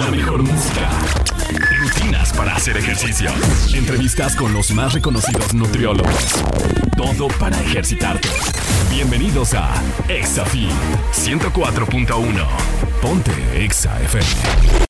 La mejor música. Rutinas para hacer ejercicio. Entrevistas con los más reconocidos nutriólogos. Todo para ejercitarte. Bienvenidos a ExaFit 104.1. Ponte Exa FM.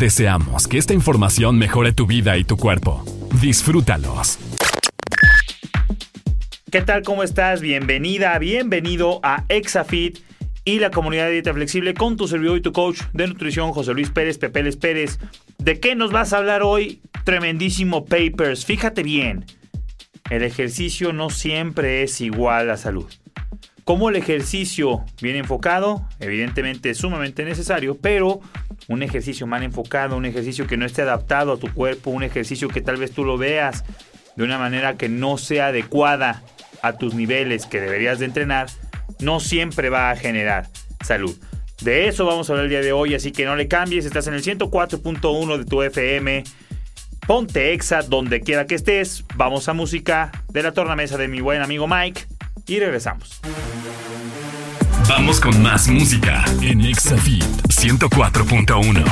Deseamos que esta información mejore tu vida y tu cuerpo. Disfrútalos. ¿Qué tal? ¿Cómo estás? Bienvenida, bienvenido a Exafit y la comunidad de dieta flexible con tu servidor y tu coach de nutrición, José Luis Pérez, Pepeles Pérez. ¿De qué nos vas a hablar hoy? Tremendísimo papers. Fíjate bien, el ejercicio no siempre es igual a salud. Como el ejercicio bien enfocado, evidentemente es sumamente necesario, pero un ejercicio mal enfocado, un ejercicio que no esté adaptado a tu cuerpo, un ejercicio que tal vez tú lo veas de una manera que no sea adecuada a tus niveles que deberías de entrenar, no siempre va a generar salud. De eso vamos a hablar el día de hoy, así que no le cambies, estás en el 104.1 de tu FM. Ponte exa donde quiera que estés. Vamos a música de la tornamesa de mi buen amigo Mike y regresamos. Vamos con más música en ExaFit 104.1.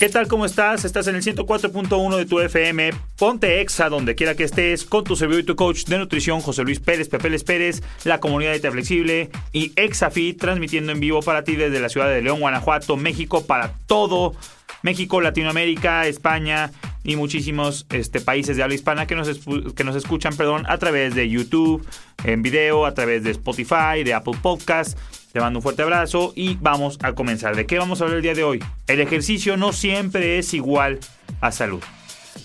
¿Qué tal? ¿Cómo estás? Estás en el 104.1 de tu FM. Ponte exa donde quiera que estés con tu servidor y tu coach de nutrición, José Luis Pérez, Pepeles Pérez, la comunidad de Te Flexible y ExaFit, transmitiendo en vivo para ti desde la ciudad de León, Guanajuato, México, para todo México, Latinoamérica, España y muchísimos este, países de habla hispana que nos, que nos escuchan perdón, a través de YouTube, en video, a través de Spotify, de Apple Podcasts te mando un fuerte abrazo y vamos a comenzar. ¿De qué vamos a hablar el día de hoy? El ejercicio no siempre es igual a salud.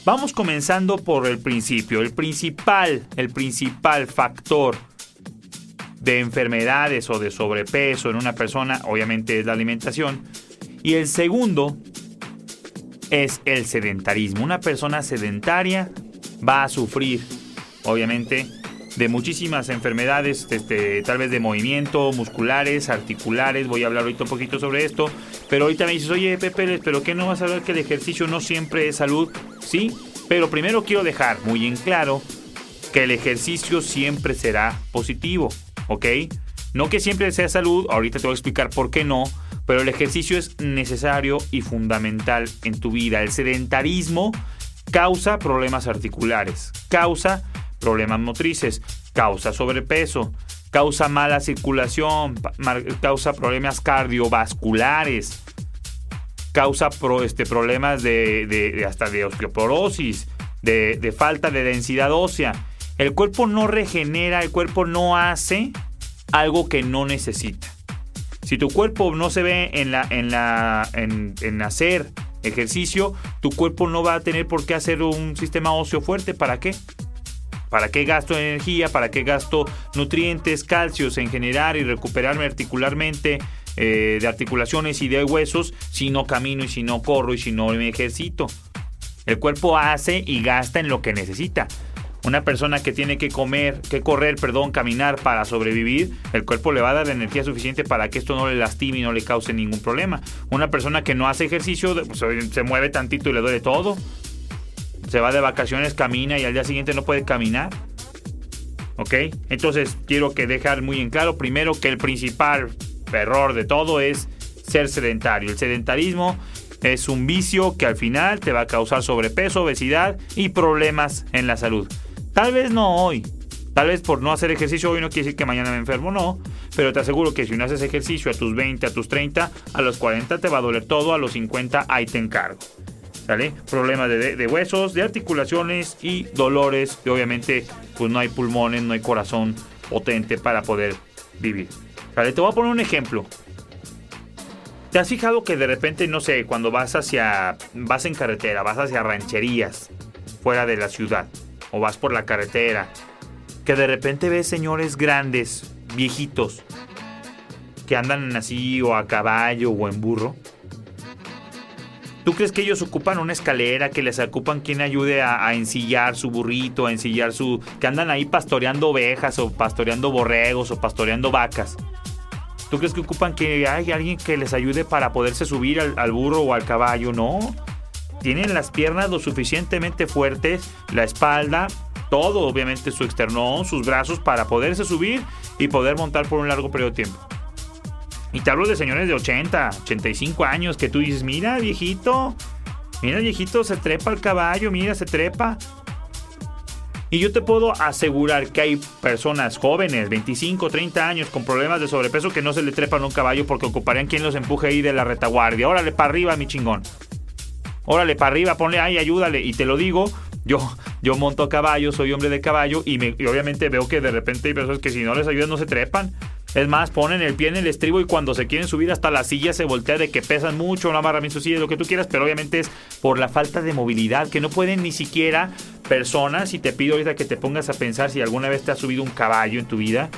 Vamos comenzando por el principio. El principal, el principal factor de enfermedades o de sobrepeso en una persona, obviamente, es la alimentación. Y el segundo es el sedentarismo. Una persona sedentaria va a sufrir, obviamente, de muchísimas enfermedades, este, tal vez de movimiento, musculares, articulares. Voy a hablar ahorita un poquito sobre esto. Pero ahorita me dices, oye, Pepe, ¿pero qué no vas a ver que el ejercicio no siempre es salud? Sí, pero primero quiero dejar muy en claro que el ejercicio siempre será positivo, ¿ok? No que siempre sea salud, ahorita te voy a explicar por qué no, pero el ejercicio es necesario y fundamental en tu vida. El sedentarismo causa problemas articulares, causa problemas motrices, causa sobrepeso, causa mala circulación, causa problemas cardiovasculares, causa este, problemas de, hasta de osteoporosis, de, de falta de densidad ósea. El cuerpo no regenera, el cuerpo no hace algo que no necesita. Si tu cuerpo no se ve en, la, en, la, en, hacer ejercicio, tu cuerpo no va a tener por qué hacer un sistema óseo fuerte. ¿Para qué? ¿Para qué gasto energía? ¿Para qué gasto nutrientes, calcios en generar y recuperarme articularmente eh, de articulaciones y de huesos si no camino y si no corro y si no me ejercito? El cuerpo hace y gasta en lo que necesita. Una persona que tiene que comer, que correr, perdón, caminar para sobrevivir, el cuerpo le va a dar energía suficiente para que esto no le lastime y no le cause ningún problema. Una persona que no hace ejercicio, pues, se mueve tantito y le duele todo. Se va de vacaciones, camina y al día siguiente no puede caminar. ¿Ok? Entonces quiero que dejar muy en claro primero que el principal error de todo es ser sedentario. El sedentarismo es un vicio que al final te va a causar sobrepeso, obesidad y problemas en la salud. Tal vez no hoy. Tal vez por no hacer ejercicio hoy no quiere decir que mañana me enfermo, no. Pero te aseguro que si no haces ejercicio a tus 20, a tus 30, a los 40 te va a doler todo, a los 50 ahí te encargo. ¿Sale? Problemas de, huesos, de articulaciones y dolores. Y obviamente pues no hay pulmones, no hay corazón potente para poder vivir. ¿Sale? Te voy a poner un ejemplo. ¿Te has fijado que de repente, no sé, cuando vas hacia. vas en carretera, vas hacia rancherías, fuera de la ciudad, o vas por la carretera, que de repente ves señores grandes, viejitos, que andan así, o a caballo, o en burro? ¿Tú crees que ellos ocupan una escalera, que les ocupan quien ayude a, ensillar su burrito, a ensillar su... que andan ahí pastoreando ovejas o pastoreando borregos o pastoreando vacas? ¿Tú crees que ocupan que hay alguien que les ayude para poderse subir al, burro o al caballo? No. Tienen las piernas lo suficientemente fuertes, la espalda, todo, obviamente su externón, sus brazos para poderse subir y poder montar por un largo periodo de tiempo. Y te hablo de señores de 80, 85 años que tú dices, mira viejito, mira viejito, se trepa al caballo, mira, se trepa. Y yo te puedo asegurar que hay personas jóvenes, 25, 30 años, con problemas de sobrepeso que no se le trepan un caballo porque ocuparían quien los empuje ahí de la retaguardia. Órale para arriba, mi chingón. Órale para arriba, ponle ahí, ayúdale. Y te lo digo, yo, yo monto a caballo, soy hombre de caballo y, me, obviamente veo que de repente hay personas que si no les ayudas no se trepan. Es más, ponen el pie en el estribo y cuando se quieren subir hasta la silla se voltea de que pesan mucho, no amarran bien su silla, lo que tú quieras, pero obviamente es por la falta de movilidad, que no pueden ni siquiera personas, y te pido ahorita que te pongas a pensar si alguna vez te has subido un caballo en tu vida,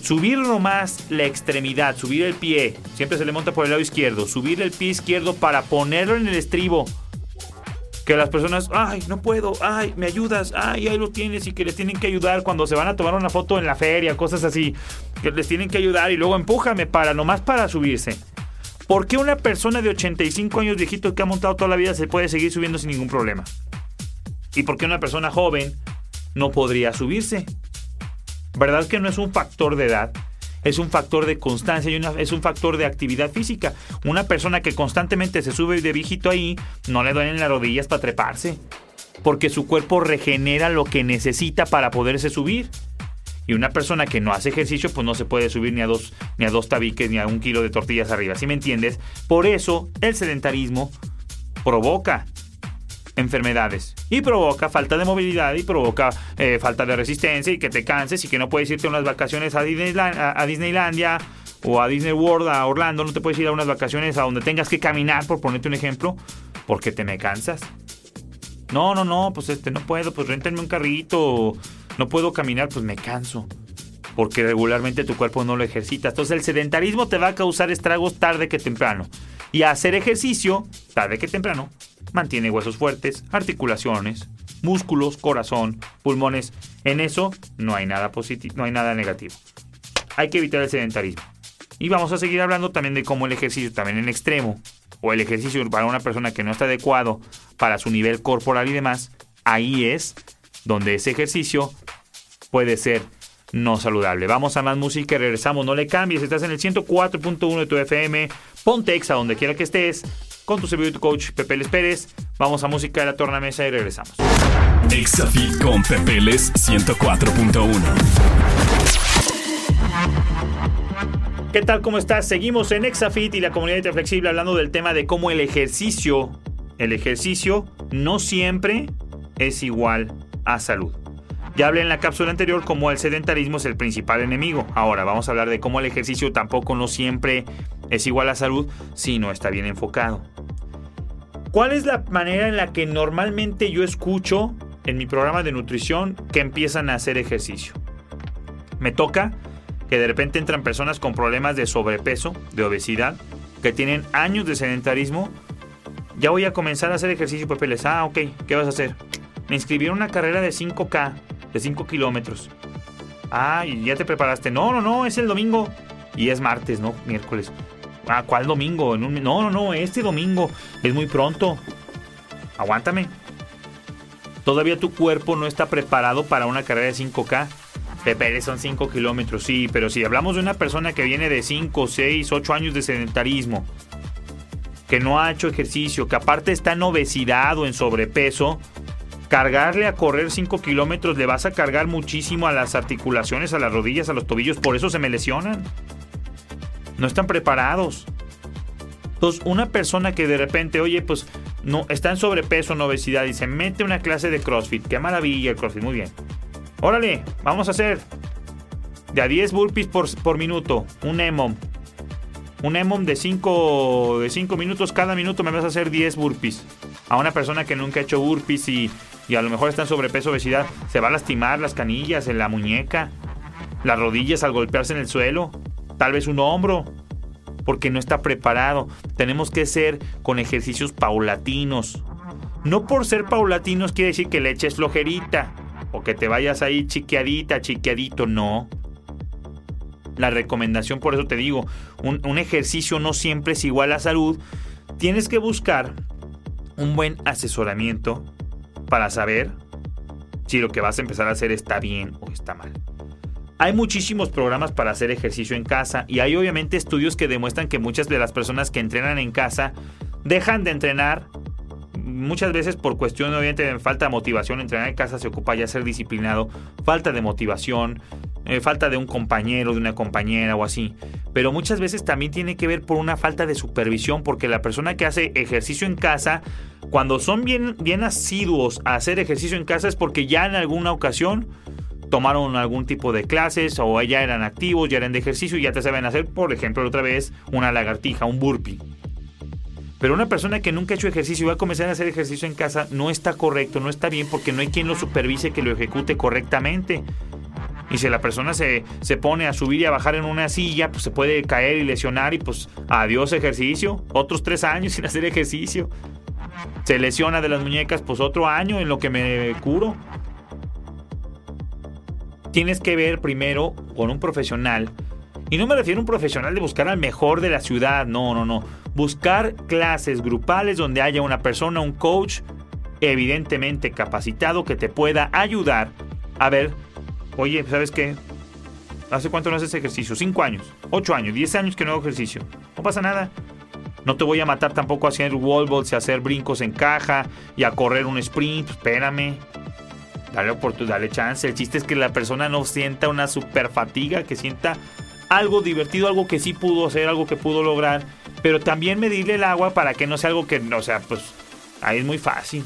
subir nomás la extremidad, subir el pie, siempre se le monta por el lado izquierdo, subir el pie izquierdo para ponerlo en el estribo que las personas, ay, no puedo, ay, me ayudas, ay, ahí lo tienes y que les tienen que ayudar cuando se van a tomar una foto en la feria, cosas así, que les tienen que ayudar y luego empújame para, nomás para subirse. ¿Por qué una persona de 85 años viejito que ha montado toda la vida se puede seguir subiendo sin ningún problema? ¿Y por qué una persona joven no podría subirse? ¿Verdad que no es un factor de edad? es un factor de constancia y es un factor de actividad física. Una persona que constantemente se sube de viejito ahí, no le duelen las rodillas para treparse, porque su cuerpo regenera lo que necesita para poderse subir. Y una persona que no hace ejercicio, pues no se puede subir ni a dos, ni a dos tabiques, ni a un kilo de tortillas arriba. ¿Sí me entiendes? Por eso el sedentarismo provoca enfermedades y provoca falta de movilidad y provoca eh, falta de resistencia y que te canses y que no puedes irte a unas vacaciones a, Disneylandia o a Disney World, a Orlando, no te puedes ir a unas vacaciones a donde tengas que caminar, por ponerte un ejemplo, porque te me cansas. No, no, no, pues este no puedo, pues réntenme un carrito, no puedo caminar, pues me canso. Porque regularmente tu cuerpo no lo ejercita. Entonces el sedentarismo te va a causar estragos tarde que temprano. Y hacer ejercicio, tarde que temprano, mantiene huesos fuertes, articulaciones, músculos, corazón, pulmones. En eso no hay nada positivo, no hay nada negativo. Hay que evitar el sedentarismo. Y vamos a seguir hablando también de cómo el ejercicio también en extremo o el ejercicio para una persona que no está adecuado para su nivel corporal y demás, ahí es donde ese ejercicio puede ser no saludable. Vamos a más música regresamos. No le cambies, estás en el 104.1 de tu FM. Ponte exa donde quiera que estés con tu servidor tu coach Pepe Les Pérez. Vamos a música de la tornamesa y regresamos. Exafit con Pepeles 104.1. ¿Qué tal? ¿Cómo estás? Seguimos en Exafit y la comunidad de flexible hablando del tema de cómo el ejercicio, el ejercicio no siempre es igual a salud. Ya hablé en la cápsula anterior cómo el sedentarismo es el principal enemigo. Ahora vamos a hablar de cómo el ejercicio tampoco no siempre es igual a salud si no está bien enfocado. ¿Cuál es la manera en la que normalmente yo escucho en mi programa de nutrición que empiezan a hacer ejercicio? Me toca que de repente entran personas con problemas de sobrepeso, de obesidad, que tienen años de sedentarismo. Ya voy a comenzar a hacer ejercicio, Pepe. Les, ah, ok, ¿qué vas a hacer? Me inscribieron una carrera de 5K, de 5 kilómetros. Ah, y ya te preparaste. No, no, no, es el domingo. Y es martes, ¿no? Miércoles. Ah, ¿cuál domingo? No, no, no, este domingo. Es muy pronto. Aguántame. Todavía tu cuerpo no está preparado para una carrera de 5K. Pepe, son 5 kilómetros, sí, pero si hablamos de una persona que viene de 5, 6, 8 años de sedentarismo, que no ha hecho ejercicio, que aparte está en obesidad o en sobrepeso, cargarle a correr 5 kilómetros le vas a cargar muchísimo a las articulaciones, a las rodillas, a los tobillos, por eso se me lesionan. No están preparados. Entonces, una persona que de repente, oye, pues no, está en sobrepeso, en obesidad y se mete una clase de CrossFit, qué maravilla el CrossFit, muy bien. Órale, vamos a hacer de a 10 burpees por, por minuto, un EMOM. Un EMOM de 5 de cinco minutos, cada minuto me vas a hacer 10 burpees. A una persona que nunca ha hecho burpees y, y a lo mejor está en sobrepeso, obesidad, se va a lastimar las canillas, en la muñeca, las rodillas al golpearse en el suelo, tal vez un hombro, porque no está preparado. Tenemos que ser con ejercicios paulatinos. No por ser paulatinos quiere decir que le eches flojerita o que te vayas ahí chiqueadita, chiqueadito, no. La recomendación, por eso te digo, un, un ejercicio no siempre es igual a salud. Tienes que buscar un buen asesoramiento para saber si lo que vas a empezar a hacer está bien o está mal. Hay muchísimos programas para hacer ejercicio en casa y hay obviamente estudios que demuestran que muchas de las personas que entrenan en casa dejan de entrenar muchas veces por cuestión obviamente de falta de motivación, entrenar en casa se ocupa ya ser disciplinado, falta de motivación, eh, falta de un compañero, de una compañera o así. Pero muchas veces también tiene que ver por una falta de supervisión, porque la persona que hace ejercicio en casa, cuando son bien, bien asiduos a hacer ejercicio en casa es porque ya en alguna ocasión tomaron algún tipo de clases o ya eran activos, ya eran de ejercicio y ya te saben hacer, por ejemplo, otra vez una lagartija, un burpee. Pero una persona que nunca ha hecho ejercicio y va a comenzar a hacer ejercicio en casa no está correcto, no está bien porque no hay quien lo supervise que lo ejecute correctamente. Y si la persona se, se, pone a subir y a bajar en una silla, pues se puede caer y lesionar y pues adiós ejercicio. Otros tres años sin hacer ejercicio. Se lesiona de las muñecas, pues otro año en lo que me curo. Tienes que ver primero con un profesional. Y no me refiero a un profesional de buscar al mejor de la ciudad, no, no, no buscar clases grupales donde haya una persona, un coach evidentemente capacitado que te pueda ayudar a ver, oye, ¿sabes qué? ¿Hace cuánto no haces ejercicio? ¿Cinco años? ¿Ocho años? ¿Diez años que no hago ejercicio? No pasa nada. No te voy a matar tampoco a hacer wall balls y hacer brincos en caja y a correr un sprint. Espérame. Dale oportunidad, dale chance. El chiste es que la persona no sienta una super fatiga, que sienta algo divertido, algo que sí pudo hacer, algo que pudo lograr pero también medirle el agua para que no sea algo que, o sea, pues ahí es muy fácil.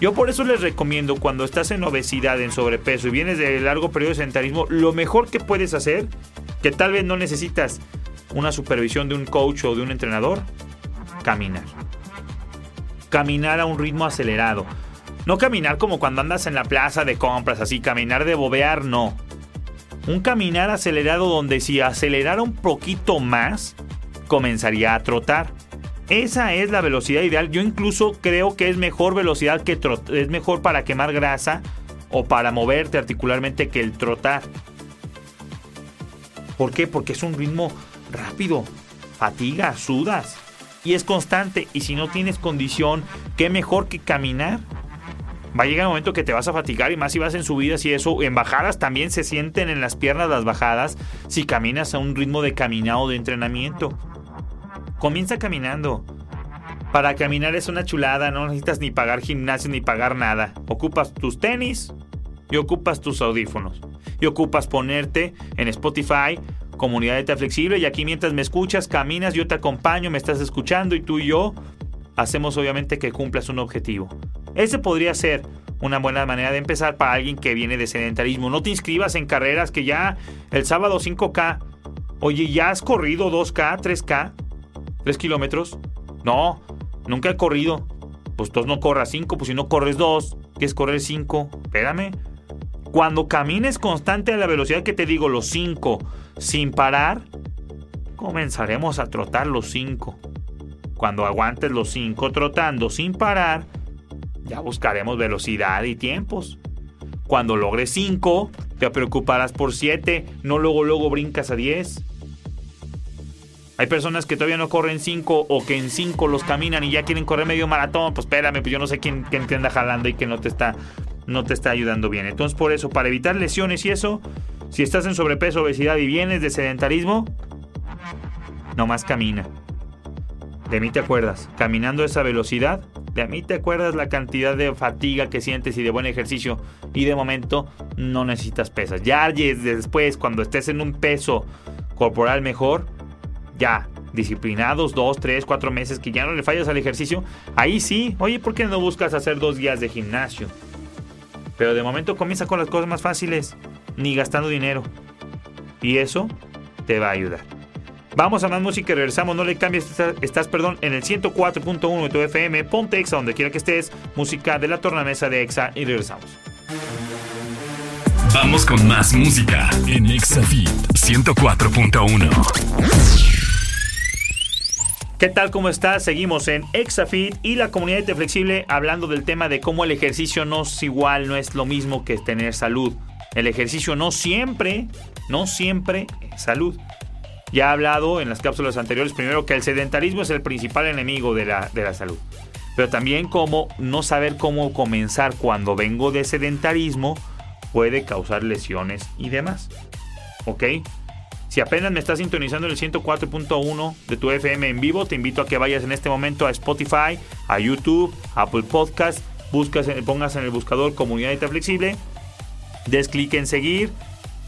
Yo por eso les recomiendo cuando estás en obesidad, en sobrepeso y vienes de largo periodo de sedentarismo, lo mejor que puedes hacer, que tal vez no necesitas una supervisión de un coach o de un entrenador, caminar. Caminar a un ritmo acelerado. No caminar como cuando andas en la plaza de compras, así, caminar de bobear, no. Un caminar acelerado donde si acelerara un poquito más, comenzaría a trotar. Esa es la velocidad ideal. Yo incluso creo que es mejor velocidad que trotar. Es mejor para quemar grasa o para moverte articularmente que el trotar. ¿Por qué? Porque es un ritmo rápido. Fatiga, sudas. Y es constante. Y si no tienes condición, ¿qué mejor que caminar? Va a llegar un momento que te vas a fatigar y más si vas en subidas y eso. En bajadas también se sienten en las piernas las bajadas si caminas a un ritmo de caminado de entrenamiento. Comienza caminando. Para caminar es una chulada, no necesitas ni pagar gimnasio ni pagar nada. Ocupas tus tenis y ocupas tus audífonos. Y ocupas ponerte en Spotify, comunidad de flexible, y aquí mientras me escuchas, caminas, yo te acompaño, me estás escuchando y tú y yo hacemos obviamente que cumplas un objetivo. Ese podría ser una buena manera de empezar para alguien que viene de sedentarismo. No te inscribas en carreras que ya el sábado 5K, oye, ya has corrido 2K, 3K. ¿Tres kilómetros? No, nunca he corrido. Pues tú no corras cinco, pues si no corres dos, es correr cinco? Espérame. Cuando camines constante a la velocidad que te digo, los cinco, sin parar, comenzaremos a trotar los cinco. Cuando aguantes los cinco trotando sin parar, ya buscaremos velocidad y tiempos. Cuando logres 5, te preocuparás por 7, no luego luego brincas a 10. Hay personas que todavía no corren 5 o que en 5 los caminan y ya quieren correr medio maratón. Pues espérame, pues yo no sé quién, quién te anda jalando y que no te está no te está ayudando bien. Entonces, por eso, para evitar lesiones y eso, si estás en sobrepeso, obesidad y vienes de sedentarismo, nomás camina. De mí te acuerdas, caminando a esa velocidad, de mí te acuerdas la cantidad de fatiga que sientes y de buen ejercicio y de momento no necesitas pesas. Ya después, cuando estés en un peso corporal mejor, ya, disciplinados, dos, tres, cuatro meses que ya no le fallas al ejercicio, ahí sí, oye, ¿por qué no buscas hacer dos días de gimnasio? Pero de momento comienza con las cosas más fáciles, ni gastando dinero. Y eso te va a ayudar. Vamos a más música y regresamos. No le cambies. Estás, perdón, en el 104.1 de tu FM. Ponte Exa donde quiera que estés. Música de la tornamesa de Exa y regresamos. Vamos con más música en ExaFit 104.1. ¿Qué tal? ¿Cómo estás? Seguimos en Exafit y la comunidad de Flexible hablando del tema de cómo el ejercicio no es igual, no es lo mismo que tener salud. El ejercicio no siempre, no siempre es salud. Ya he hablado en las cápsulas anteriores primero que el sedentarismo es el principal enemigo de la, de la salud. Pero también como no saber cómo comenzar cuando vengo de sedentarismo puede causar lesiones y demás. ¿Ok? Si apenas me estás sintonizando en el 104.1 de tu FM en vivo, te invito a que vayas en este momento a Spotify, a YouTube, Apple Podcast, buscas, pongas en el buscador Comunidad de Flexible, des clic en seguir.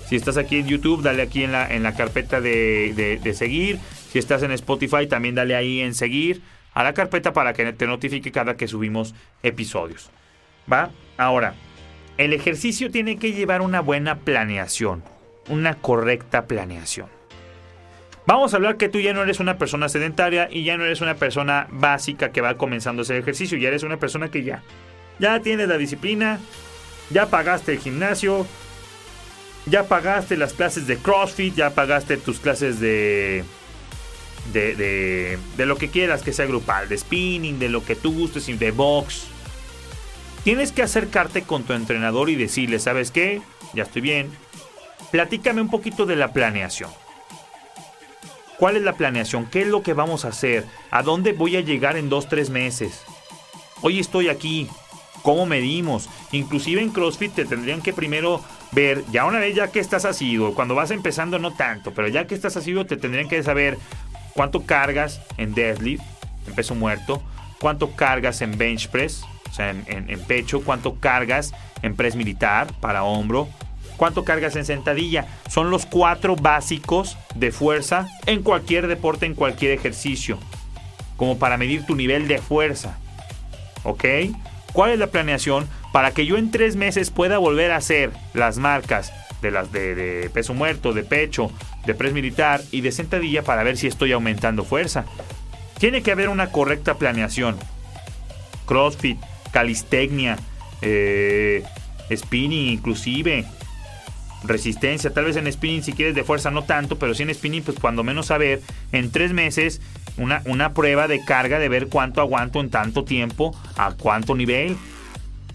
Si estás aquí en YouTube, dale aquí en la, en la carpeta de, de seguir. Si estás en Spotify, también dale ahí en seguir a la carpeta para que te notifique cada que subimos episodios. ¿Va? Ahora, el ejercicio tiene que llevar una buena planeación una correcta planeación. Vamos a hablar que tú ya no eres una persona sedentaria y ya no eres una persona básica que va comenzando a hacer ejercicio, ya eres una persona que ya, ya tienes la disciplina, ya pagaste el gimnasio, ya pagaste las clases de CrossFit, ya pagaste tus clases de, de, de, de lo que quieras que sea grupal, de spinning, de lo que tú gustes, de box. Tienes que acercarte con tu entrenador y decirle, ¿sabes qué? Ya estoy bien, Platícame un poquito de la planeación. ¿Cuál es la planeación? ¿Qué es lo que vamos a hacer? ¿A dónde voy a llegar en dos, tres meses? Hoy estoy aquí. ¿Cómo medimos? Inclusive en CrossFit te tendrían que primero ver, ya una vez ya que estás asiduo, cuando vas empezando no tanto, pero ya que estás asiduo te tendrían que saber cuánto cargas en deadlift, en peso muerto, cuánto cargas en bench press, o sea, en, en pecho, cuánto cargas en press militar para hombro, cuánto cargas en sentadilla. Son los cuatro básicos de fuerza en cualquier deporte, en cualquier ejercicio. Como para medir tu nivel de fuerza. ¿Ok? ¿Cuál es la planeación? Para que yo en tres meses pueda volver a hacer las marcas de las de, peso muerto, de pecho, de press militar y de sentadilla para ver si estoy aumentando fuerza. Tiene que haber una correcta planeación. CrossFit, calistecnia, eh, spinning inclusive, resistencia, tal vez en spinning si quieres de fuerza no tanto, pero si en spinning pues cuando menos saber en tres meses una, una prueba de carga de ver cuánto aguanto en tanto tiempo, a cuánto nivel,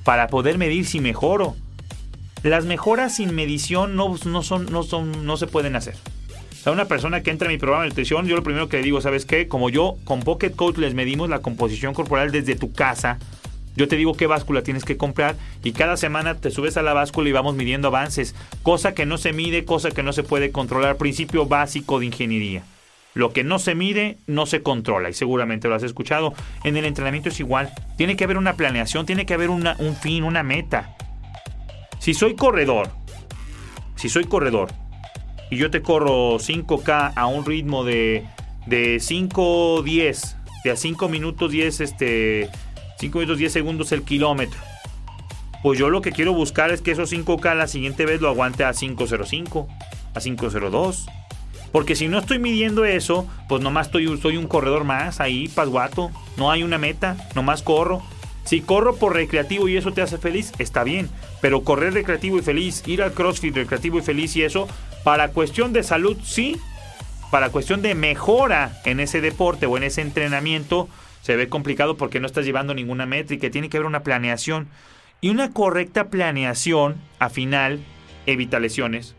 para poder medir si mejoro. Las mejoras sin medición no, no, son, no, son, no se pueden hacer. O una persona que entra a mi programa de nutrición, yo lo primero que le digo, ¿sabes qué? Como yo con Pocket Coach les medimos la composición corporal desde tu casa, yo te digo qué báscula tienes que comprar y cada semana te subes a la báscula y vamos midiendo avances, cosa que no se mide, cosa que no se puede controlar, principio básico de ingeniería. Lo que no se mide no se controla y seguramente lo has escuchado. En el entrenamiento es igual. Tiene que haber una planeación, tiene que haber un fin, una meta. Si soy corredor, si soy corredor y yo te corro 5K a un ritmo de, de 5-10, de a 5 minutos 10 este, 5 minutos 10 segundos el kilómetro. Pues yo lo que quiero buscar es que esos 5K la siguiente vez lo aguante a 505, a 502. Porque si no estoy midiendo eso, pues nomás estoy, soy un corredor más ahí, pasguato. No hay una meta, nomás corro. Si corro por recreativo y eso te hace feliz, está bien. Pero correr recreativo y feliz, ir al CrossFit recreativo y feliz y eso, para cuestión de salud, sí. Para cuestión de mejora en ese deporte o en ese entrenamiento, se ve complicado porque no estás llevando ninguna métrica, tiene que haber una planeación. Y una correcta planeación, a final, evita lesiones,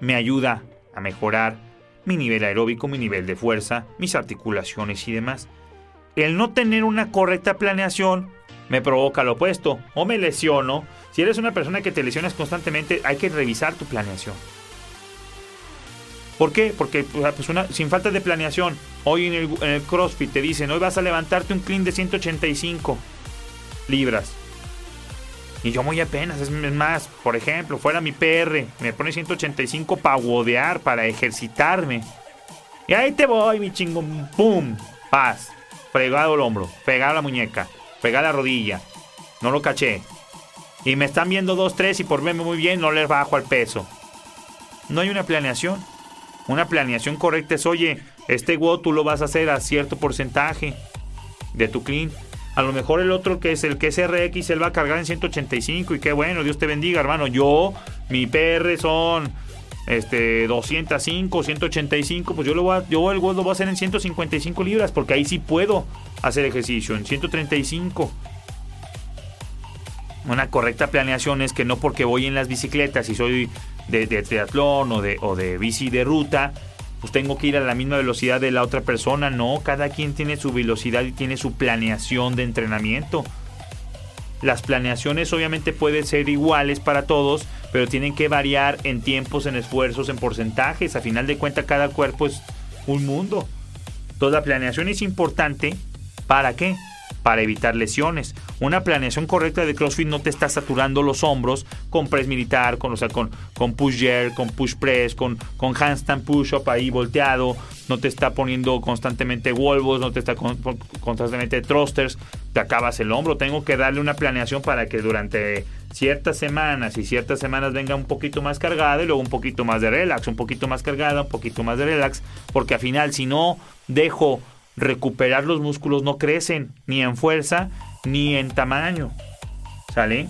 me ayuda a mejorar mi nivel aeróbico, mi nivel de fuerza, mis articulaciones y demás. El no tener una correcta planeación me provoca lo opuesto o me lesiono. Si eres una persona que te lesionas constantemente, hay que revisar tu planeación. ¿Por qué? Porque pues una, sin falta de planeación, hoy en el, CrossFit te dicen, hoy vas a levantarte un clean de 185 libras. Y yo muy apenas, es más, por ejemplo, fuera mi PR, me pone 185 para wodear, para ejercitarme. Y ahí te voy, mi chingón, ¡pum! Paz, fregado el hombro, pegado la muñeca, pegada la rodilla. No lo caché. Y me están viendo 2, 3 y por verme muy bien no les bajo al peso. No hay una planeación. Una planeación correcta es, oye, este WOD tú lo vas a hacer a cierto porcentaje de tu clean. A lo mejor el otro que es el que es RX, él va a cargar en 185 y qué bueno, Dios te bendiga, hermano. Yo, mi PR son este 205, 185, pues yo lo voy a, yo el WOD lo voy a hacer en 155 libras porque ahí sí puedo hacer ejercicio en 135. Una correcta planeación es que no porque voy en las bicicletas y soy de, triatlón o de, o de bici de ruta, pues tengo que ir a la misma velocidad de la otra persona. No, cada quien tiene su velocidad y tiene su planeación de entrenamiento. Las planeaciones obviamente pueden ser iguales para todos, pero tienen que variar en tiempos, en esfuerzos, en porcentajes. A final de cuentas, cada cuerpo es un mundo. Toda planeación es importante. ¿Para qué? para evitar lesiones. Una planeación correcta de CrossFit no te está saturando los hombros con press militar, con, o sea, con, con push jerk, con push press, con, con handstand push-up ahí volteado, no te está poniendo constantemente wolvos, no te está con, constantemente thrusters, te acabas el hombro. Tengo que darle una planeación para que durante ciertas semanas y ciertas semanas venga un poquito más cargada y luego un poquito más de relax, un poquito más cargada, un poquito más de relax, porque al final si no dejo recuperar los músculos no crecen ni en fuerza ni en tamaño. ¿Sale?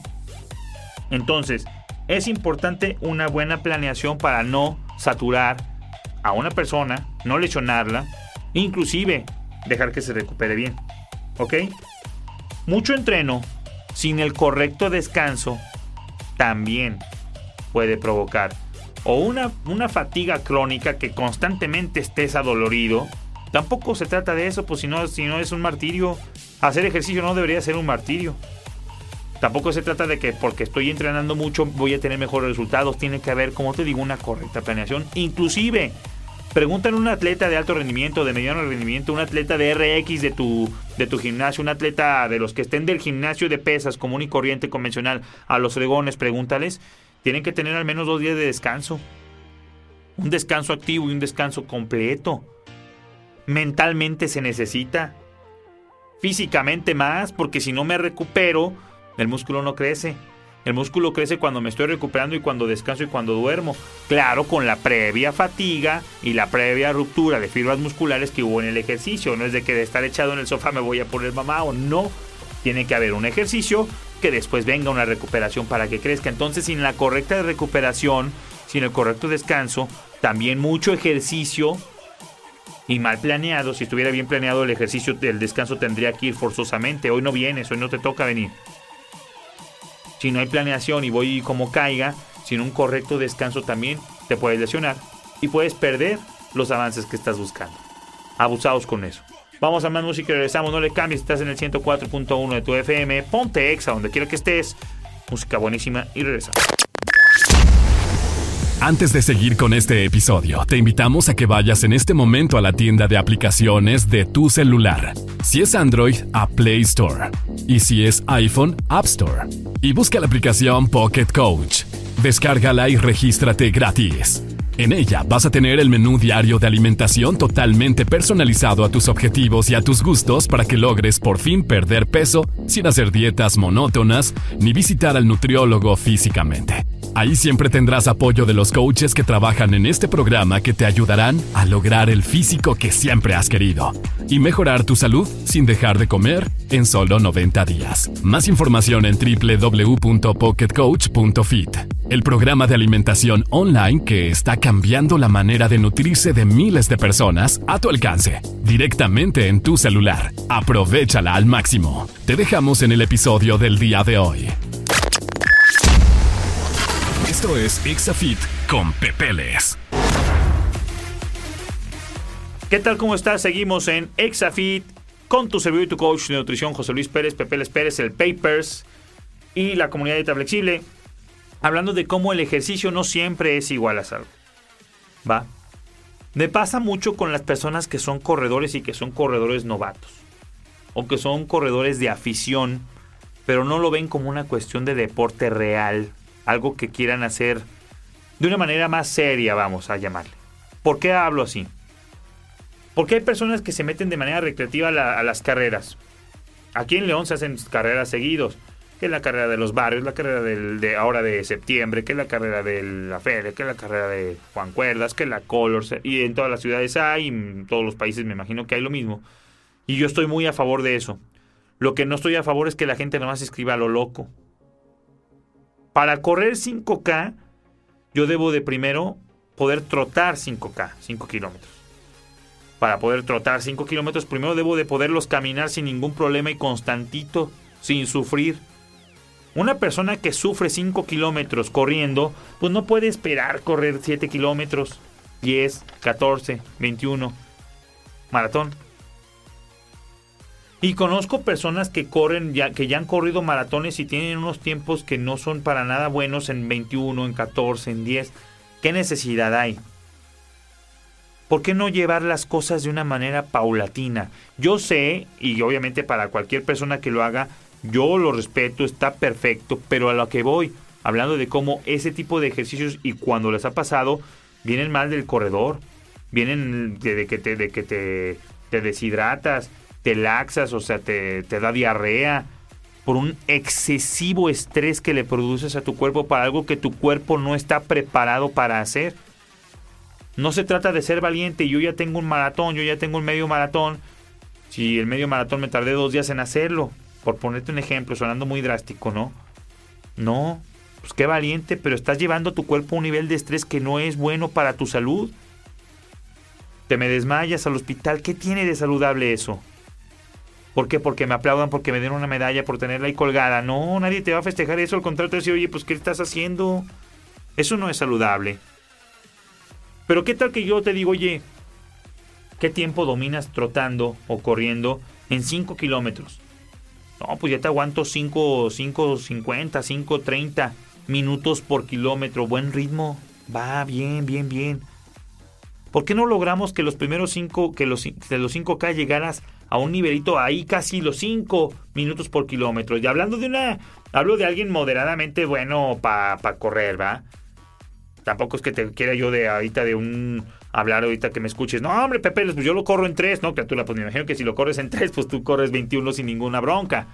Entonces, es importante una buena planeación para no saturar a una persona, no lesionarla, inclusive dejar que se recupere bien. ¿Ok? Mucho entreno sin el correcto descanso también puede provocar o una, una fatiga crónica que constantemente estés adolorido Tampoco se trata de eso, pues si no, si no es un martirio. Hacer ejercicio no debería ser un martirio. Tampoco se trata de que porque estoy entrenando mucho voy a tener mejores resultados. Tiene que haber, como te digo, una correcta planeación. Inclusive, pregúntale a un atleta de alto rendimiento, de mediano rendimiento, un atleta de RX de tu, de tu gimnasio, un atleta de los que estén del gimnasio de pesas común y corriente convencional, a los fregones, pregúntales. Tienen que tener al menos dos días de descanso. Un descanso activo y un descanso completo mentalmente se necesita. Físicamente más, porque si no me recupero, el músculo no crece. El músculo crece cuando me estoy recuperando y cuando descanso y cuando duermo. Claro, con la previa fatiga y la previa ruptura de fibras musculares que hubo en el ejercicio. No es de que de estar echado en el sofá me voy a poner mamado. No. Tiene que haber un ejercicio que después venga una recuperación para que crezca. Entonces, sin la correcta recuperación, sin el correcto descanso, también mucho ejercicio y mal planeado, si estuviera bien planeado el ejercicio, el descanso tendría que ir forzosamente. Hoy no vienes, hoy no te toca venir. Si no hay planeación y voy como caiga, sin un correcto descanso también te puedes lesionar y puedes perder los avances que estás buscando. Abusados con eso. Vamos a más música y regresamos. No le cambies, estás en el 104.1 de tu FM. Ponte exa donde quiera que estés. Música buenísima y regresamos. Antes de seguir con este episodio, te invitamos a que vayas en este momento a la tienda de aplicaciones de tu celular. Si es Android, a Play Store. Y si es iPhone, App Store. Y busca la aplicación Pocket Coach. Descárgala y regístrate gratis. En ella vas a tener el menú diario de alimentación totalmente personalizado a tus objetivos y a tus gustos para que logres por fin perder peso sin hacer dietas monótonas ni visitar al nutriólogo físicamente. Ahí siempre tendrás apoyo de los coaches que trabajan en este programa que te ayudarán a lograr el físico que siempre has querido y mejorar tu salud sin dejar de comer en solo 90 días. Más información en www.pocketcoach.fit. el programa de alimentación online que está cambiando la manera de nutrirse de miles de personas a tu alcance, directamente en tu celular. Aprovechala al máximo. Te dejamos en el episodio del día de hoy. Esto es Exafit con Pepeles. ¿Qué tal? ¿Cómo estás? Seguimos en Exafit con tu servidor y tu coach de nutrición, José Luis Pérez, Pepeles Pérez, el Papers y la comunidad de Flexible hablando de cómo el ejercicio no siempre es igual a salud. ¿Va? Me pasa mucho con las personas que son corredores y que son corredores novatos. O que son corredores de afición, pero no lo ven como una cuestión de deporte real. Algo que quieran hacer de una manera más seria, vamos a llamarle. ¿Por qué hablo así? Porque hay personas que se meten de manera recreativa a, las carreras. Aquí en León se hacen carreras seguidos que es la carrera de los barrios, la carrera del, de ahora de septiembre, que es la carrera de la Feria, que es la carrera de Juan Cuerdas, que es la Colors, y en todas las ciudades hay, en todos los países me imagino que hay lo mismo. Y yo estoy muy a favor de eso. Lo que no estoy a favor es que la gente nomás escriba a lo loco. Para correr 5K, yo debo de primero poder trotar 5K, 5 kilómetros. Para poder trotar 5 kilómetros, primero debo de poderlos caminar sin ningún problema y constantito, sin sufrir. Una persona que sufre 5 kilómetros corriendo, pues no puede esperar correr 7 kilómetros, 10, 14, 21. Maratón. Y conozco personas que corren, ya, que ya han corrido maratones y tienen unos tiempos que no son para nada buenos en 21, en 14, en 10. ¿Qué necesidad hay? ¿Por qué no llevar las cosas de una manera paulatina? Yo sé, y obviamente para cualquier persona que lo haga, yo lo respeto, está perfecto, pero a lo que voy, hablando de cómo ese tipo de ejercicios y cuando les ha pasado, vienen mal del corredor, vienen de, que, te, de que te, te, deshidratas, te laxas, o sea, te, te da diarrea, por un excesivo estrés que le produces a tu cuerpo para algo que tu cuerpo no está preparado para hacer. No se trata de ser valiente, yo ya tengo un maratón, yo ya tengo un medio maratón. Si el medio maratón me tardé dos días en hacerlo, por ponerte un ejemplo, sonando muy drástico, ¿no? No, pues qué valiente, pero estás llevando a tu cuerpo a un nivel de estrés que no es bueno para tu salud. Te me desmayas al hospital, ¿qué tiene de saludable eso? ¿Por qué? Porque me aplaudan, porque me den una medalla por tenerla ahí colgada. No, nadie te va a festejar eso, al contrario te va a decir, oye, pues ¿qué estás haciendo? Eso no es saludable. Pero ¿qué tal que yo te digo, oye, ¿qué tiempo dominas trotando o corriendo en 5 kilómetros? No, pues ya te aguanto 5, 5.50, 5.30 minutos por kilómetro. Buen ritmo. Va bien, bien, bien. ¿Por qué no logramos que los primeros 5, que los, de los 5K llegaras a un nivelito ahí casi los 5 minutos por kilómetro? Y hablando de una, hablo de alguien moderadamente bueno para correr, ¿va? Tampoco es que te quiera yo de ahorita de un hablar ahorita que me escuches. No, hombre, Pepe, pues yo lo corro en tres, ¿no? Criatura, pues me imagino que si lo corres en tres, pues tú corres 21 sin ninguna bronca.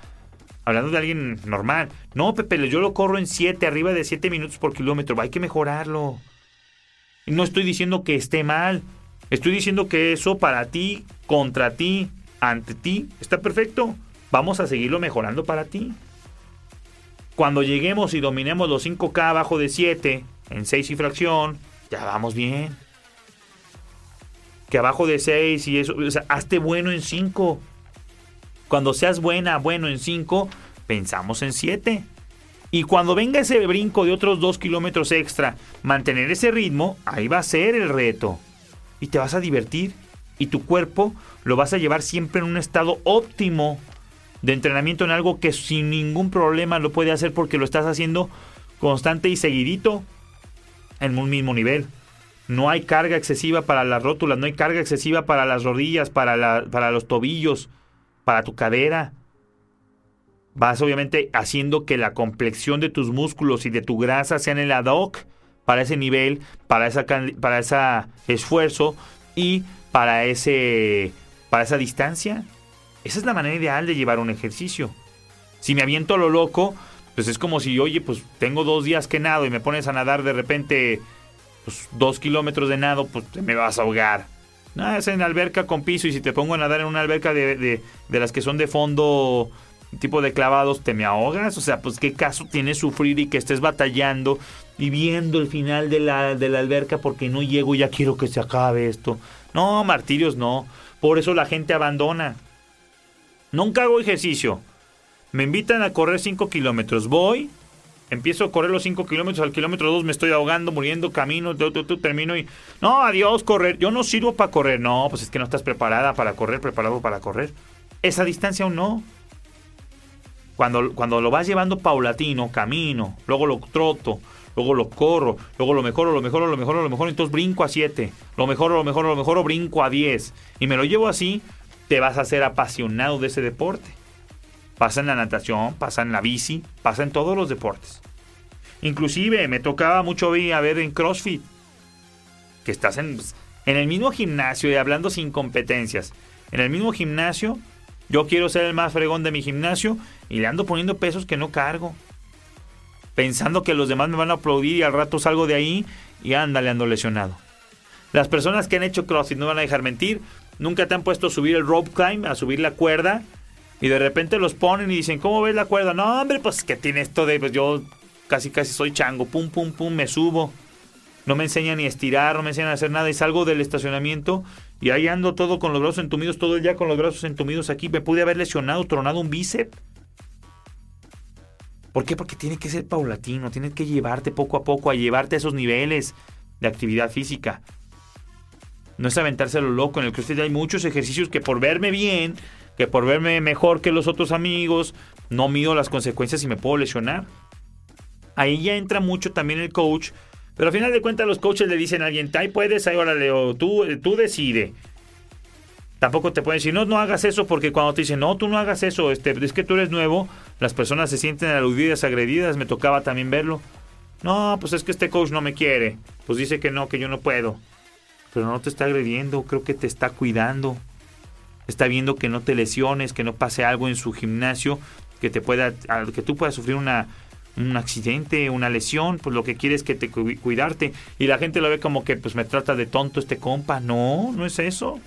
Hablando de alguien normal. No, Pepe, yo lo corro en siete, arriba de siete minutos por kilómetro. Hay que mejorarlo. No estoy diciendo que esté mal. Estoy diciendo que eso para ti, contra ti, ante ti, está perfecto. Vamos a seguirlo mejorando para ti. Cuando lleguemos y dominemos los 5K abajo de 7, en 6 y fracción, ya vamos bien que abajo de 6 y eso, hazte bueno en 5. Cuando seas buena, bueno en 5, pensamos en 7. Y cuando venga ese brinco de otros 2 kilómetros extra, mantener ese ritmo, ahí va a ser el reto. Y te vas a divertir. Y tu cuerpo lo vas a llevar siempre en un estado óptimo de entrenamiento en algo que sin ningún problema lo puede hacer porque lo estás haciendo constante y seguidito en un mismo nivel. No hay carga excesiva para las rótulas, no hay carga excesiva para las rodillas, para, para los tobillos, para tu cadera. Vas obviamente haciendo que la complexión de tus músculos y de tu grasa sean el ad hoc para ese nivel, para para ese esfuerzo y para ese para esa distancia. Esa es la manera ideal de llevar un ejercicio. Si me aviento a lo loco, pues es como si, oye, pues tengo dos días que nado y me pones a nadar de repente pues, dos kilómetros de nado, pues te me vas a ahogar. No, es en alberca con piso y si te pongo a nadar en una alberca de, de, las que son de fondo tipo de clavados, te me ahogas. O sea, pues qué caso tiene sufrir y que estés batallando y viendo el final de la, de la alberca porque no llego, ya quiero que se acabe esto. No, martirios no. Por eso la gente abandona. Nunca hago ejercicio. Me invitan a correr 5 kilómetros. Voy, empiezo a correr los 5 kilómetros, al kilómetro 2 me estoy ahogando, muriendo, camino, termino y... No, adiós, correr. Yo no sirvo para correr. No, pues es que no estás preparada para correr, preparado para correr. Esa distancia aún no. Cuando, cuando lo vas llevando paulatino, camino, luego lo troto, luego lo corro, luego lo mejoro, lo mejoro, lo mejoro, lo mejoro, entonces brinco a 7, lo mejoro, lo mejoro, lo mejoro, brinco a 10 y me lo llevo así, te vas a hacer apasionado de ese deporte. Pasa en la natación, pasa en la bici, pasa en todos los deportes. Inclusive me tocaba mucho ver en CrossFit que estás en, en el mismo gimnasio y hablando sin competencias. En el mismo gimnasio, yo quiero ser el más fregón de mi gimnasio y le ando poniendo pesos que no cargo. Pensando que los demás me van a aplaudir y al rato salgo de ahí y ándale, ando lesionado. Las personas que han hecho CrossFit no van a dejar mentir. Nunca te han puesto a subir el rope climb, a subir la cuerda y de repente los ponen y dicen, ¿cómo ves la cuerda? No, hombre, pues que tiene esto de, pues yo casi casi soy chango, pum, pum, pum, me subo. No me enseñan ni a estirar, no me enseñan a hacer nada y salgo del estacionamiento y ahí ando todo con los brazos entumidos, todo el día con los brazos entumidos aquí. Me pude haber lesionado, tronado un bíceps. ¿Por qué? Porque tiene que ser paulatino, tienes que llevarte poco a poco a llevarte a esos niveles de actividad física. No es aventarse lo loco. En el CrossFit hay muchos ejercicios que por verme bien que por verme mejor que los otros amigos, no mido las consecuencias y me puedo lesionar. Ahí ya entra mucho también el coach, pero al final de cuentas los coaches le dicen a alguien, ahí puedes, ahí órale, o tú, tú decide. Tampoco te pueden decir, no, no hagas eso, porque cuando te dicen, no, tú no hagas eso, este, es que tú eres nuevo, las personas se sienten aludidas, agredidas, me tocaba también verlo. No, pues es que este coach no me quiere, pues dice que no, que yo no puedo. Pero no te está agrediendo, creo que te está cuidando está viendo que no te lesiones, que no pase algo en su gimnasio, que te pueda, que tú puedas sufrir una, un accidente, una lesión, pues lo que quiere es que te cuidarte y la gente lo ve como que pues me trata de tonto este compa. No, no es eso.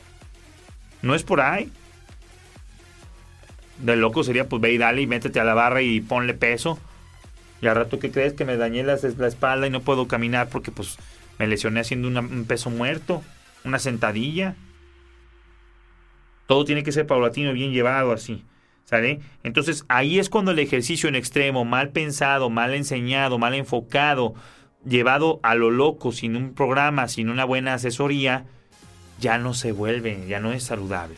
No es por ahí. De loco sería pues ve y dale y métete a la barra y ponle peso. Y al rato que crees que me dañé la, la, espalda y no puedo caminar porque pues me lesioné haciendo un peso muerto, una sentadilla. Todo tiene que ser paulatino, bien llevado así. ¿Sale? Entonces ahí es cuando el ejercicio en extremo, mal pensado, mal enseñado, mal enfocado, llevado a lo loco, sin un programa, sin una buena asesoría, ya no se vuelve, ya no es saludable.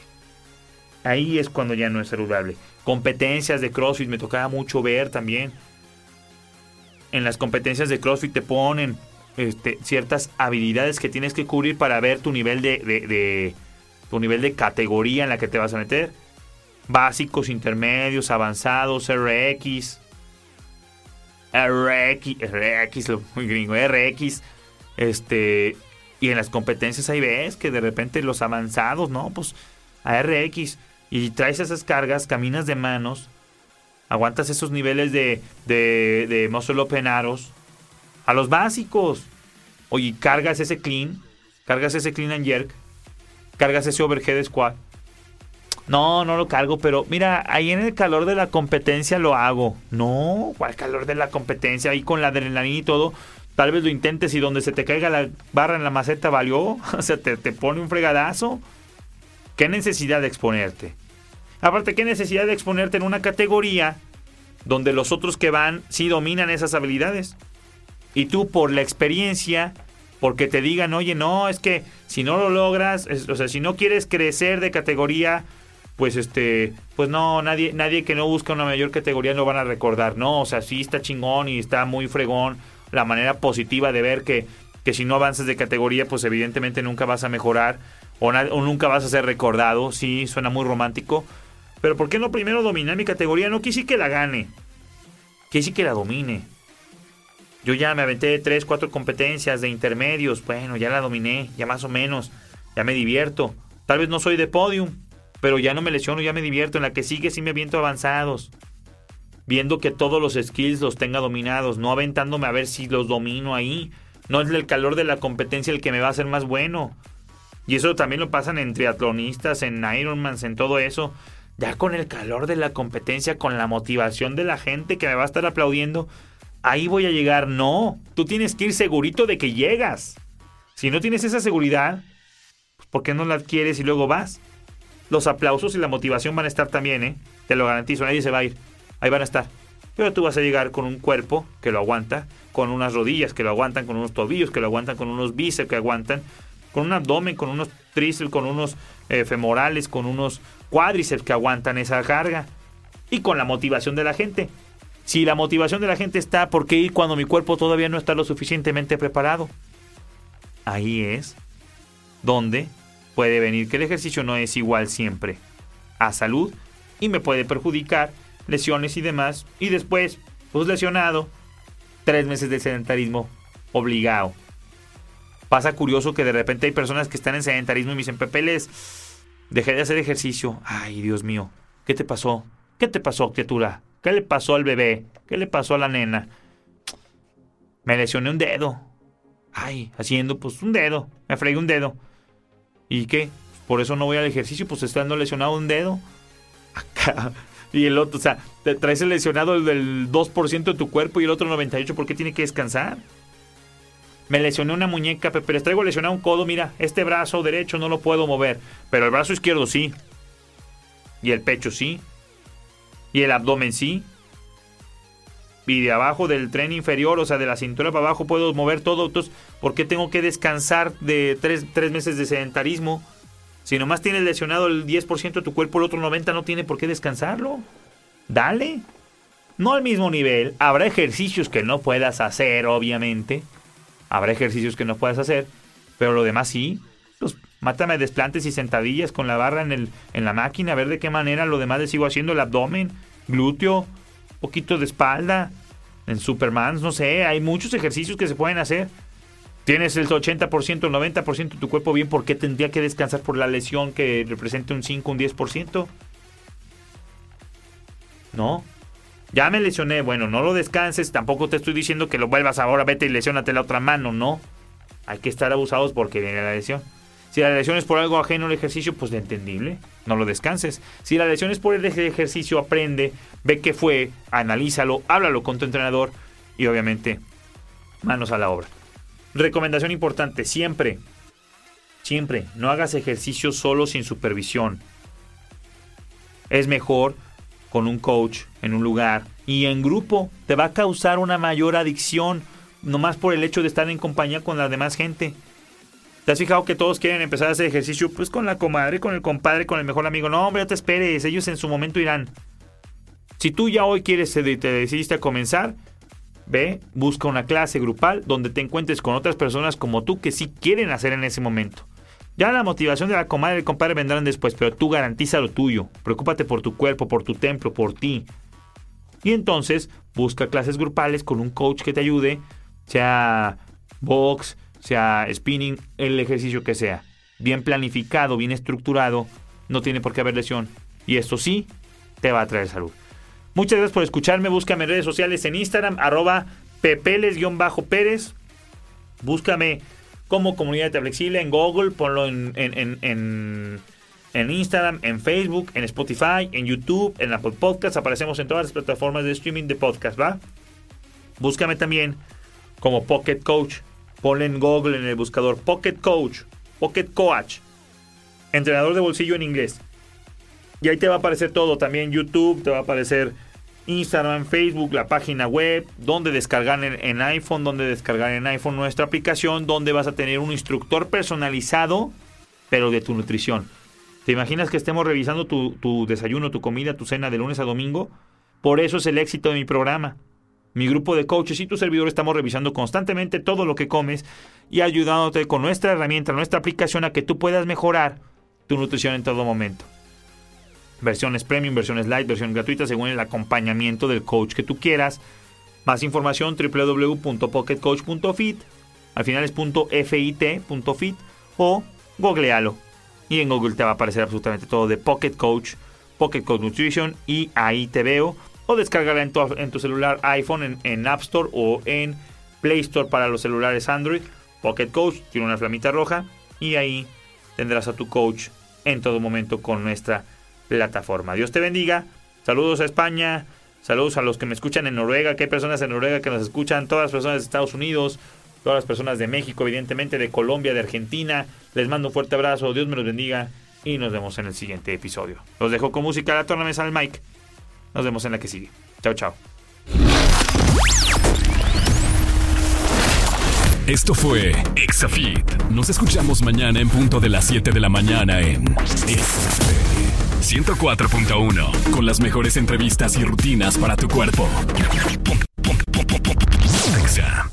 Ahí es cuando ya no es saludable. Competencias de CrossFit me tocaba mucho ver también. En las competencias de CrossFit te ponen este, ciertas habilidades que tienes que cubrir para ver tu nivel de tu nivel de categoría en la que te vas a meter. Básicos, intermedios, avanzados, RX. RX, RX, muy gringo, RX. Este, y en las competencias ahí ves que de repente los avanzados, ¿no? Pues a RX. Y traes esas cargas, caminas de manos, aguantas esos niveles de, de, de muscle open arrows. A los básicos. Oye, cargas ese clean, cargas ese clean and jerk cargas ese overhead squat. No, no lo cargo, pero mira, ahí en el calor de la competencia lo hago. No, ¿cuál calor de la competencia? Ahí con la adrenalina y todo. Tal vez lo intentes y donde se te caiga la barra en la maceta valió. O sea, te, te pone un fregadazo. ¿Qué necesidad de exponerte? Aparte, ¿qué necesidad de exponerte en una categoría donde los otros que van sí dominan esas habilidades? Y tú por la experiencia porque te digan, oye, no, es que si no lo logras, o sea, si no quieres crecer de categoría, pues este, pues no, nadie, nadie que no busca una mayor categoría lo van a recordar, ¿no? O sea, sí está chingón y está muy fregón la manera positiva de ver que, que si no avanzas de categoría, pues evidentemente nunca vas a mejorar o, nunca vas a ser recordado, sí, suena muy romántico. Pero ¿por qué no primero dominar mi categoría? No quise que la gane, quise que la domine. Yo ya me aventé tres, cuatro competencias de intermedios. Bueno, ya la dominé, ya más o menos. Ya me divierto. Tal vez no soy de podium, pero ya no me lesiono, ya me divierto. En la que sigue sí me aviento avanzados. Viendo que todos los skills los tenga dominados. No aventándome a ver si los domino ahí. No es el calor de la competencia el que me va a hacer más bueno. Y eso también lo pasan en triatlonistas, en Ironmans, en todo eso. ya con el calor de la competencia, con la motivación de la gente que me va a estar aplaudiendo, ahí voy a llegar. No, tú tienes que ir segurito de que llegas. Si no tienes esa seguridad, pues ¿por qué no la adquieres y luego vas? Los aplausos y la motivación van a estar también, ¿eh? Te lo garantizo, nadie se va a ir. Ahí van a estar. Pero tú vas a llegar con un cuerpo que lo aguanta, con unas rodillas que lo aguantan, con unos tobillos que lo aguantan, con unos bíceps que aguantan, con un abdomen, con unos tríceps, con unos eh, femorales, con unos cuádriceps que aguantan esa carga. Y con la motivación de la gente. Si la motivación de la gente está, ¿por qué ir cuando mi cuerpo todavía no está lo suficientemente preparado? Ahí es donde puede venir que el ejercicio no es igual siempre a salud y me puede perjudicar lesiones y demás. Y después, pues lesionado, tres meses de sedentarismo obligado. Pasa curioso que de repente hay personas que están en sedentarismo y me dicen, Pepe, les dejé de hacer ejercicio. Ay, Dios mío, ¿qué te pasó? ¿Qué te pasó, criatura? ¿Qué le pasó al bebé? ¿Qué le pasó a la nena? Me lesioné un dedo. Ay, haciendo pues un dedo. Me fregué un dedo. ¿Y qué? Por eso no voy al ejercicio, pues estando lesionado un dedo. Acá. Y el otro, o sea, te traes el lesionado el del 2% de tu cuerpo y el otro 98%, ¿por qué tiene que descansar? Me lesioné una muñeca, pero les traigo lesionado un codo, mira, este brazo derecho no lo puedo mover, pero el brazo izquierdo sí. Y el pecho sí. Y el abdomen sí. Y de abajo del tren inferior, o sea, de la cintura para abajo puedo mover todo. Entonces, ¿por qué tengo que descansar de tres, tres meses de sedentarismo? Si nomás tienes lesionado el 10% de tu cuerpo, el otro 90% no tiene por qué descansarlo. Dale. No al mismo nivel. Habrá ejercicios que no puedas hacer, obviamente. Habrá ejercicios que no puedas hacer. Pero lo demás sí. Pues mátame desplantes y sentadillas con la barra en, el, en la máquina. A ver de qué manera lo demás le sigo haciendo. El abdomen, glúteo, poquito de espalda. En Superman, no sé. Hay muchos ejercicios que se pueden hacer. Tienes el 80%, 90% de tu cuerpo bien, ¿por qué tendría que descansar por la lesión que represente un 5, un 10%? No. Ya me lesioné, bueno, no lo descanses, tampoco te estoy diciendo que lo vuelvas ahora, vete y lesionate la otra mano, no. Hay que estar abusados porque viene la lesión. Si la lesión es por algo ajeno al ejercicio, pues entendible, no lo descanses. Si la lesión es por el ejercicio, aprende, ve qué fue, analízalo, háblalo con tu entrenador y obviamente manos a la obra. Recomendación importante, siempre, siempre, no hagas ejercicio solo sin supervisión. Es mejor con un coach en un lugar y en grupo. Te va a causar una mayor adicción, nomás por el hecho de estar en compañía con la demás gente. ¿Te has fijado que todos quieren empezar a hacer ejercicio? Pues con la comadre, con el compadre, con el mejor amigo. No, hombre, ya te esperes, ellos en su momento irán. Si tú ya hoy quieres, te decidiste a comenzar, Ve, busca una clase grupal donde te encuentres con otras personas como tú que sí quieren hacer en ese momento. Ya la motivación de la comadre y el compadre vendrán después, pero tú garantiza lo tuyo. Preocúpate por tu cuerpo, por tu templo, por ti. Y entonces busca clases grupales con un coach que te ayude, sea box, sea spinning, el ejercicio que sea. Bien planificado, bien estructurado, no tiene por qué haber lesión. Y esto sí, te va a traer salud. Muchas gracias por escucharme. Búscame en redes sociales en Instagram, arroba pepeles-pérez. Búscame como Comunidad de en Google, ponlo en, en, Instagram, en Facebook, en Spotify, en YouTube, en Apple Podcasts. Aparecemos en todas las plataformas de streaming de podcast, ¿va? Búscame también como Pocket Coach. Ponle en Google en el buscador Pocket Coach, Pocket Coach, entrenador de bolsillo en inglés. Y ahí te va a aparecer todo, también YouTube, te va a aparecer Instagram, Facebook, la página web, donde descargar en, iPhone, donde descargar en iPhone nuestra aplicación, donde vas a tener un instructor personalizado, pero de tu nutrición. ¿Te imaginas que estemos revisando tu, tu desayuno, tu comida, tu cena de lunes a domingo? Por eso es el éxito de mi programa. Mi grupo de coaches y tu servidor estamos revisando constantemente todo lo que comes y ayudándote con nuestra herramienta, nuestra aplicación a que tú puedas mejorar tu nutrición en todo momento versiones premium, versiones light, versión gratuita según el acompañamiento del coach que tú quieras. Más información www.pocketcoach.fit, al final es .fit.fit o googlealo. Y en Google te va a aparecer absolutamente todo de Pocket Coach, Pocket Coach Nutrition y ahí te veo. O descargarla en tu, celular iPhone en, App Store o en Play Store para los celulares Android. Pocket Coach tiene una flamita roja y ahí tendrás a tu coach en todo momento con nuestra plataforma. Dios te bendiga. Saludos a España. Saludos a los que me escuchan en Noruega, que hay personas en Noruega que nos escuchan, todas las personas de Estados Unidos, todas las personas de México, evidentemente de Colombia, de Argentina. Les mando un fuerte abrazo, Dios me los bendiga y nos vemos en el siguiente episodio. Los dejo con música, la torna al mic. Nos vemos en la que sigue. Chao, chao. Esto fue Exafit. Nos escuchamos mañana en punto de las 7 de la mañana en 104.1 con las mejores entrevistas y rutinas para tu cuerpo. Exa.